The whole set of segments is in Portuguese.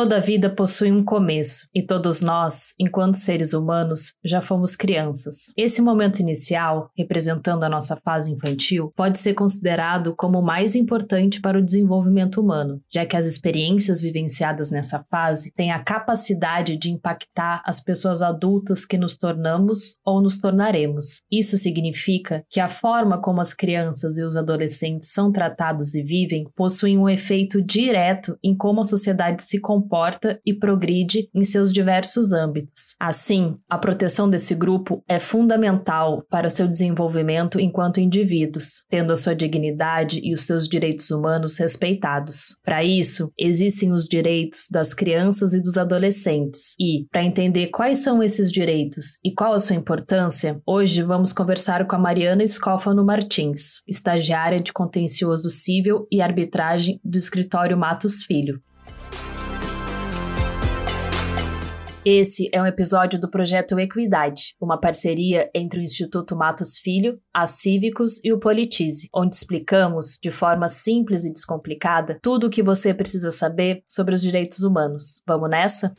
Toda vida possui um começo, e todos nós, enquanto seres humanos, já fomos crianças. Esse momento inicial, representando a nossa fase infantil, pode ser considerado como o mais importante para o desenvolvimento humano, já que as experiências vivenciadas nessa fase têm a capacidade de impactar as pessoas adultas que nos tornamos ou nos tornaremos. Isso significa que a forma como as crianças e os adolescentes são tratados e vivem possuem um efeito direto em como a sociedade se comporta comporta e progride em seus diversos âmbitos. Assim, a proteção desse grupo é fundamental para seu desenvolvimento enquanto indivíduos, tendo a sua dignidade e os seus direitos humanos respeitados. Para isso, existem os direitos das crianças e dos adolescentes, e, para entender quais são esses direitos e qual a sua importância, hoje vamos conversar com a Mariana Scófano Martins, estagiária de contencioso civil e arbitragem do escritório Matos Filho. Esse é um episódio do projeto Equidade, uma parceria entre o Instituto Matos Filho, a Cívicos e o Politize, onde explicamos, de forma simples e descomplicada, tudo o que você precisa saber sobre os direitos humanos. Vamos nessa?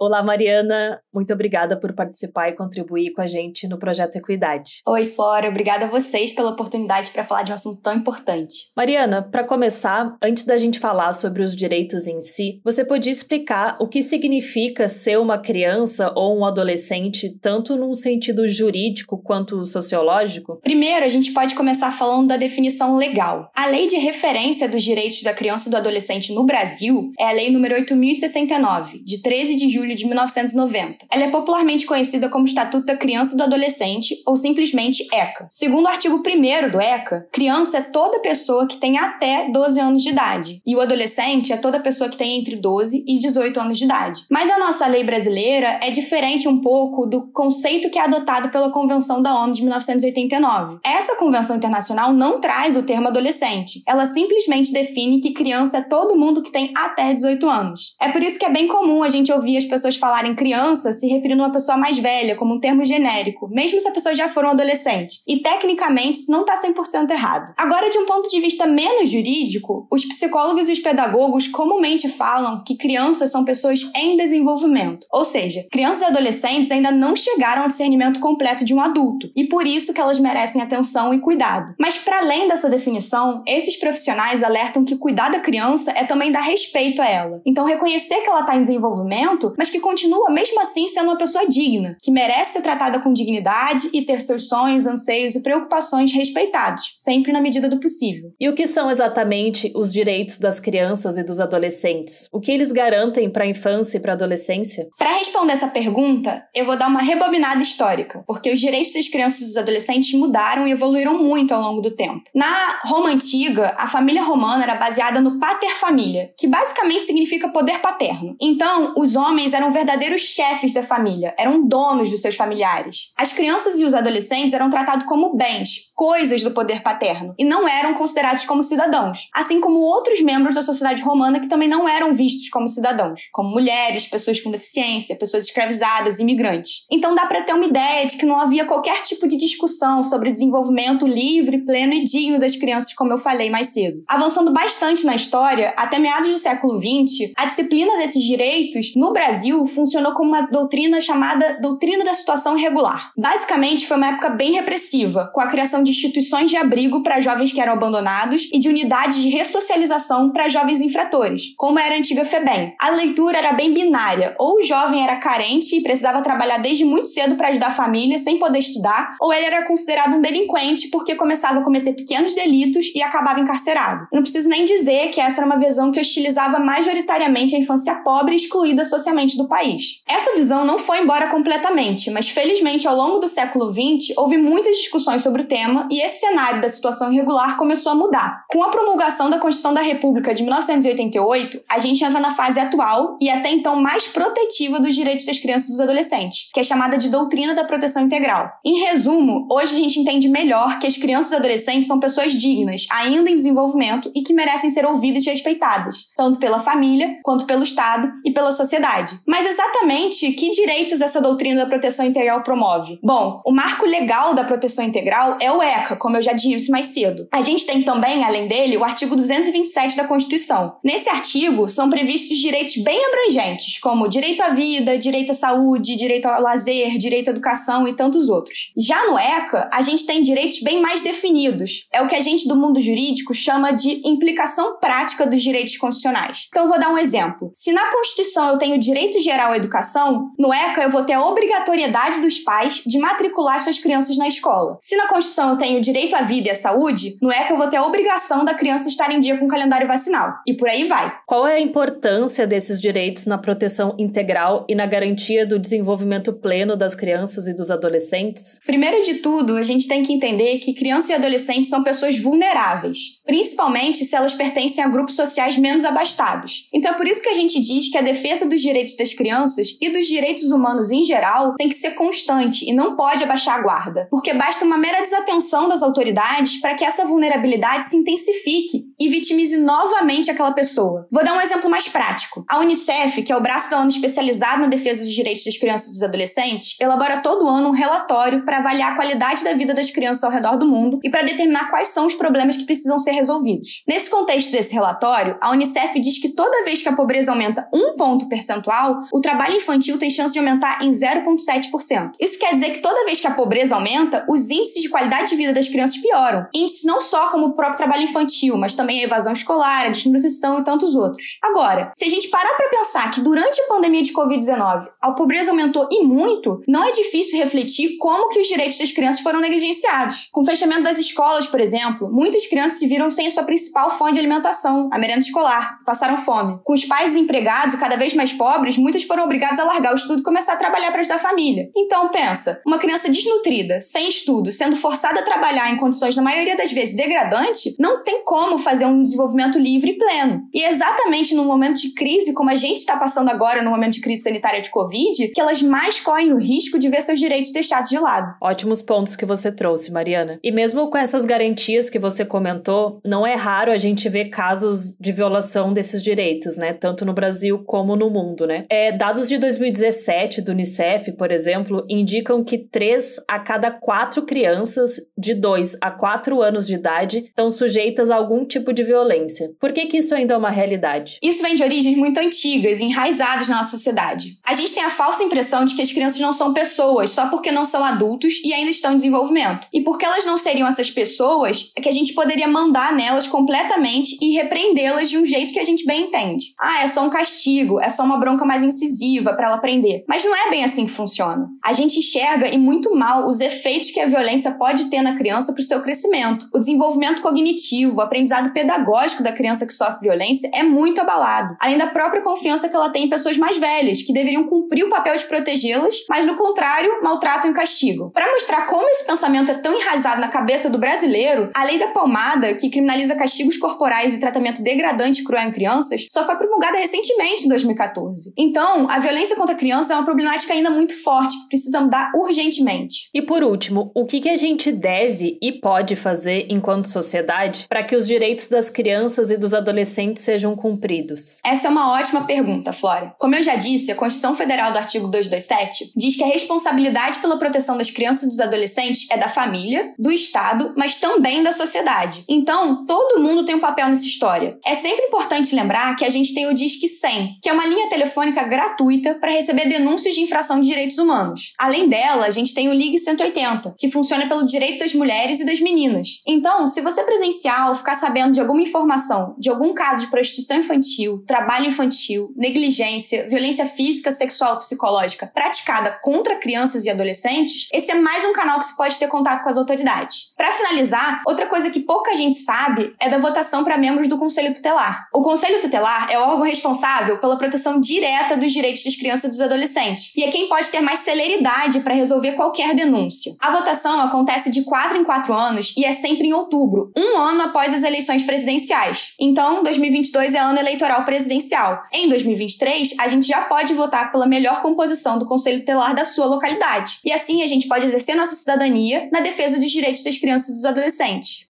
Olá, Mariana. Muito obrigada por participar e contribuir com a gente no projeto Equidade. Oi, Flora. Obrigada a vocês pela oportunidade para falar de um assunto tão importante. Mariana, para começar, antes da gente falar sobre os direitos em si, você podia explicar o que significa ser uma criança ou um adolescente, tanto no sentido jurídico quanto sociológico? Primeiro, a gente pode começar falando da definição legal. A lei de referência dos direitos da criança e do adolescente no Brasil é a Lei número 8069, de 13 de julho julho de 1990. Ela é popularmente conhecida como Estatuto da Criança e do Adolescente, ou simplesmente ECA. Segundo o artigo 1 do ECA, criança é toda pessoa que tem até 12 anos de idade, e o adolescente é toda pessoa que tem entre 12 e 18 anos de idade. Mas a nossa lei brasileira é diferente um pouco do conceito que é adotado pela Convenção da ONU de 1989. Essa convenção internacional não traz o termo adolescente, ela simplesmente define que criança é todo mundo que tem até 18 anos. É por isso que é bem comum a gente ouvir as pessoas pessoas falarem criança se referindo a uma pessoa mais velha, como um termo genérico, mesmo se a pessoa já for um adolescente. E tecnicamente isso não está 100% errado. Agora, de um ponto de vista menos jurídico, os psicólogos e os pedagogos comumente falam que crianças são pessoas em desenvolvimento. Ou seja, crianças e adolescentes ainda não chegaram ao discernimento completo de um adulto, e por isso que elas merecem atenção e cuidado. Mas para além dessa definição, esses profissionais alertam que cuidar da criança é também dar respeito a ela. Então, reconhecer que ela está em desenvolvimento, mas mas que continua mesmo assim sendo uma pessoa digna, que merece ser tratada com dignidade e ter seus sonhos, anseios e preocupações respeitados, sempre na medida do possível. E o que são exatamente os direitos das crianças e dos adolescentes? O que eles garantem para a infância e para a adolescência? Para responder essa pergunta, eu vou dar uma rebobinada histórica, porque os direitos das crianças e dos adolescentes mudaram e evoluíram muito ao longo do tempo. Na Roma antiga, a família romana era baseada no pater família, que basicamente significa poder paterno. Então, os homens eram verdadeiros chefes da família, eram donos dos seus familiares. As crianças e os adolescentes eram tratados como bens, coisas do poder paterno e não eram considerados como cidadãos, assim como outros membros da sociedade romana que também não eram vistos como cidadãos, como mulheres, pessoas com deficiência, pessoas escravizadas, imigrantes. Então dá para ter uma ideia de que não havia qualquer tipo de discussão sobre desenvolvimento livre, pleno e digno das crianças, como eu falei mais cedo. Avançando bastante na história, até meados do século XX, a disciplina desses direitos no Brasil funcionou como uma doutrina chamada doutrina da situação regular. Basicamente, foi uma época bem repressiva, com a criação de instituições de abrigo para jovens que eram abandonados e de unidades de ressocialização para jovens infratores, como era a antiga FEBEM. A leitura era bem binária, ou o jovem era carente e precisava trabalhar desde muito cedo para ajudar a família sem poder estudar, ou ele era considerado um delinquente porque começava a cometer pequenos delitos e acabava encarcerado. Não preciso nem dizer que essa era uma visão que hostilizava majoritariamente a infância pobre e excluída socialmente do país. Essa visão não foi embora completamente, mas felizmente ao longo do século XX houve muitas discussões sobre o tema e esse cenário da situação irregular começou a mudar. Com a promulgação da Constituição da República de 1988, a gente entra na fase atual e até então mais protetiva dos direitos das crianças e dos adolescentes, que é chamada de doutrina da proteção integral. Em resumo, hoje a gente entende melhor que as crianças e adolescentes são pessoas dignas, ainda em desenvolvimento e que merecem ser ouvidas e respeitadas, tanto pela família quanto pelo Estado e pela sociedade. Mas exatamente que direitos essa doutrina da proteção integral promove? Bom, o marco legal da proteção integral é o ECA, como eu já disse mais cedo. A gente tem também, além dele, o artigo 227 da Constituição. Nesse artigo são previstos direitos bem abrangentes, como direito à vida, direito à saúde, direito ao lazer, direito à educação e tantos outros. Já no ECA, a gente tem direitos bem mais definidos. É o que a gente do mundo jurídico chama de implicação prática dos direitos constitucionais. Então vou dar um exemplo. Se na Constituição eu tenho direito geral à educação, no ECA eu vou ter a obrigatoriedade dos pais de matricular suas crianças na escola. Se na Constituição eu tenho direito à vida e à saúde, no ECA eu vou ter a obrigação da criança estar em dia com o calendário vacinal. E por aí vai. Qual é a importância desses direitos na proteção integral e na garantia do desenvolvimento pleno das crianças e dos adolescentes? Primeiro de tudo, a gente tem que entender que crianças e adolescentes são pessoas vulneráveis, principalmente se elas pertencem a grupos sociais menos abastados. Então é por isso que a gente diz que a defesa dos direitos das crianças e dos direitos humanos em geral tem que ser constante e não pode abaixar a guarda, porque basta uma mera desatenção das autoridades para que essa vulnerabilidade se intensifique e vitimize novamente aquela pessoa. Vou dar um exemplo mais prático. A Unicef, que é o braço da ONU especializado na defesa dos direitos das crianças e dos adolescentes, elabora todo ano um relatório para avaliar a qualidade da vida das crianças ao redor do mundo e para determinar quais são os problemas que precisam ser resolvidos. Nesse contexto desse relatório, a Unicef diz que toda vez que a pobreza aumenta um ponto percentual, o trabalho infantil tem chance de aumentar em 0,7%. Isso quer dizer que toda vez que a pobreza aumenta, os índices de qualidade de vida das crianças pioram. Índices não só como o próprio trabalho infantil, mas também a evasão escolar, a desnutrição e tantos outros. Agora, se a gente parar para pensar que durante a pandemia de Covid-19 a pobreza aumentou e muito, não é difícil refletir como que os direitos das crianças foram negligenciados. Com o fechamento das escolas, por exemplo, muitas crianças se viram sem a sua principal fonte de alimentação, a merenda escolar, passaram fome. Com os pais desempregados e cada vez mais pobres, muitas foram obrigadas a largar o estudo e começar a trabalhar para ajudar a família. Então, pensa, uma criança desnutrida, sem estudo, sendo forçada a trabalhar em condições na maioria das vezes degradante, não tem como fazer um desenvolvimento livre e pleno. E é exatamente no momento de crise, como a gente está passando agora no momento de crise sanitária de Covid, que elas mais correm o risco de ver seus direitos deixados de lado. Ótimos pontos que você trouxe, Mariana. E mesmo com essas garantias que você comentou, não é raro a gente ver casos de violação desses direitos, né? Tanto no Brasil como no mundo, né? É, dados de 2017 do Unicef, por exemplo, indicam que 3 a cada 4 crianças de 2 a 4 anos de idade estão sujeitas a algum tipo de violência. Por que, que isso ainda é uma realidade? Isso vem de origens muito antigas enraizadas na nossa sociedade. A gente tem a falsa impressão de que as crianças não são pessoas só porque não são adultos e ainda estão em desenvolvimento. E porque elas não seriam essas pessoas, é que a gente poderia mandar nelas completamente e repreendê-las de um jeito que a gente bem entende. Ah, é só um castigo, é só uma bronca mais incisiva para ela aprender. Mas não é bem assim que funciona. A gente enxerga e muito mal os efeitos que a violência pode ter na criança para o seu crescimento. O desenvolvimento cognitivo, o aprendizado pedagógico da criança que sofre violência é muito abalado. Além da própria confiança que ela tem em pessoas mais velhas, que deveriam cumprir o papel de protegê-las, mas no contrário, maltratam e castigam. Para mostrar como esse pensamento é tão enraizado na cabeça do brasileiro, a lei da palmada, que criminaliza castigos corporais e tratamento degradante e cruel em crianças, só foi promulgada recentemente, em 2014. Então, a violência contra crianças é uma problemática ainda muito forte que precisa mudar urgentemente. E por último, o que, que a gente deve deve e pode fazer enquanto sociedade para que os direitos das crianças e dos adolescentes sejam cumpridos? Essa é uma ótima pergunta, Flora. Como eu já disse, a Constituição Federal do artigo 227 diz que a responsabilidade pela proteção das crianças e dos adolescentes é da família, do Estado, mas também da sociedade. Então, todo mundo tem um papel nessa história. É sempre importante lembrar que a gente tem o Disque 100, que é uma linha telefônica gratuita para receber denúncias de infração de direitos humanos. Além dela, a gente tem o Ligue 180, que funciona pelo direito das mulheres e das meninas. Então, se você presenciar ou ficar sabendo de alguma informação, de algum caso de prostituição infantil, trabalho infantil, negligência, violência física, sexual ou psicológica praticada contra crianças e adolescentes, esse é mais um canal que se pode ter contato com as autoridades. Para finalizar, outra coisa que pouca gente sabe é da votação para membros do Conselho Tutelar. O Conselho Tutelar é o órgão responsável pela proteção direta dos direitos das crianças e dos adolescentes e é quem pode ter mais celeridade para resolver qualquer denúncia. A votação acontece de 4 em 4 anos e é sempre em outubro, um ano após as eleições presidenciais. Então, 2022 é ano eleitoral presidencial. Em 2023, a gente já pode votar pela melhor composição do Conselho Tutelar da sua localidade. E assim a gente pode exercer nossa cidadania na defesa dos direitos das crianças e dos adolescentes.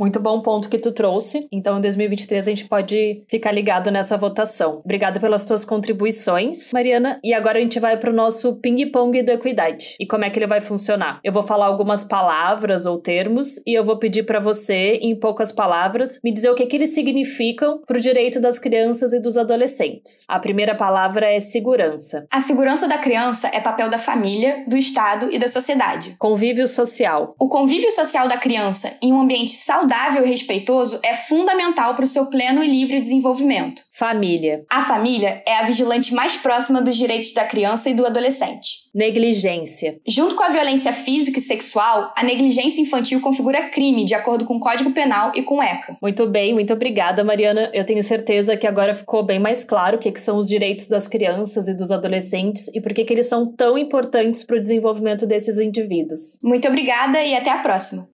Muito bom ponto que tu trouxe. Então, em 2023, a gente pode ficar ligado nessa votação. Obrigada pelas tuas contribuições, Mariana. E agora a gente vai para o nosso ping-pong da equidade. E como é que ele vai funcionar? Eu vou falar algumas palavras ou termos e eu vou pedir para você, em poucas palavras, me dizer o que, que eles significam para o direito das crianças e dos adolescentes. A primeira palavra é segurança. A segurança da criança é papel da família, do Estado e da sociedade. Convívio social. O convívio social da criança em um ambiente saudável saudável e respeitoso é fundamental para o seu pleno e livre desenvolvimento. Família. A família é a vigilante mais próxima dos direitos da criança e do adolescente. Negligência. Junto com a violência física e sexual, a negligência infantil configura crime de acordo com o Código Penal e com o ECA. Muito bem, muito obrigada, Mariana. Eu tenho certeza que agora ficou bem mais claro o que, que são os direitos das crianças e dos adolescentes e por que, que eles são tão importantes para o desenvolvimento desses indivíduos. Muito obrigada e até a próxima.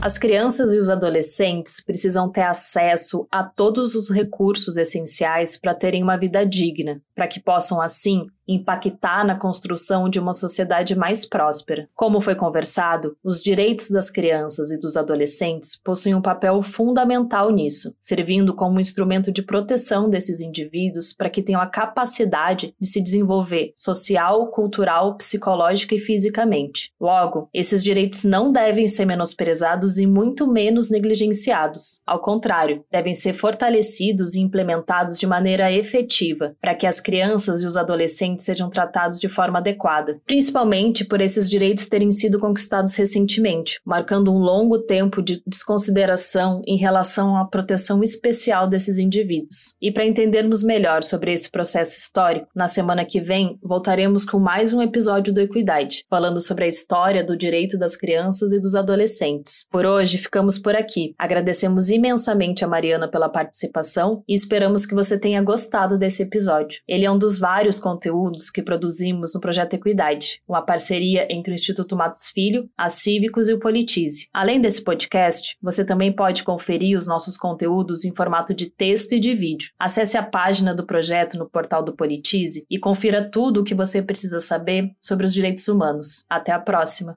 As crianças e os adolescentes precisam ter acesso a todos os recursos essenciais para terem uma vida digna, para que possam, assim, impactar na construção de uma sociedade mais próspera. Como foi conversado, os direitos das crianças e dos adolescentes possuem um papel fundamental nisso, servindo como instrumento de proteção desses indivíduos para que tenham a capacidade de se desenvolver social, cultural, psicológica e fisicamente. Logo, esses direitos não devem ser menosprezados e muito menos negligenciados. Ao contrário, devem ser fortalecidos e implementados de maneira efetiva para que as crianças e os adolescentes sejam tratados de forma adequada, principalmente por esses direitos terem sido conquistados recentemente, marcando um longo tempo de desconsideração em relação à proteção especial desses indivíduos. E para entendermos melhor sobre esse processo histórico, na semana que vem voltaremos com mais um episódio do Equidade, falando sobre a história do direito das crianças e dos adolescentes. Por hoje ficamos por aqui. Agradecemos imensamente a Mariana pela participação e esperamos que você tenha gostado desse episódio. Ele é um dos vários conteúdos conteúdos que produzimos no Projeto Equidade, uma parceria entre o Instituto Matos Filho, a Cívicos e o Politize. Além desse podcast, você também pode conferir os nossos conteúdos em formato de texto e de vídeo. Acesse a página do projeto no portal do Politize e confira tudo o que você precisa saber sobre os direitos humanos. Até a próxima!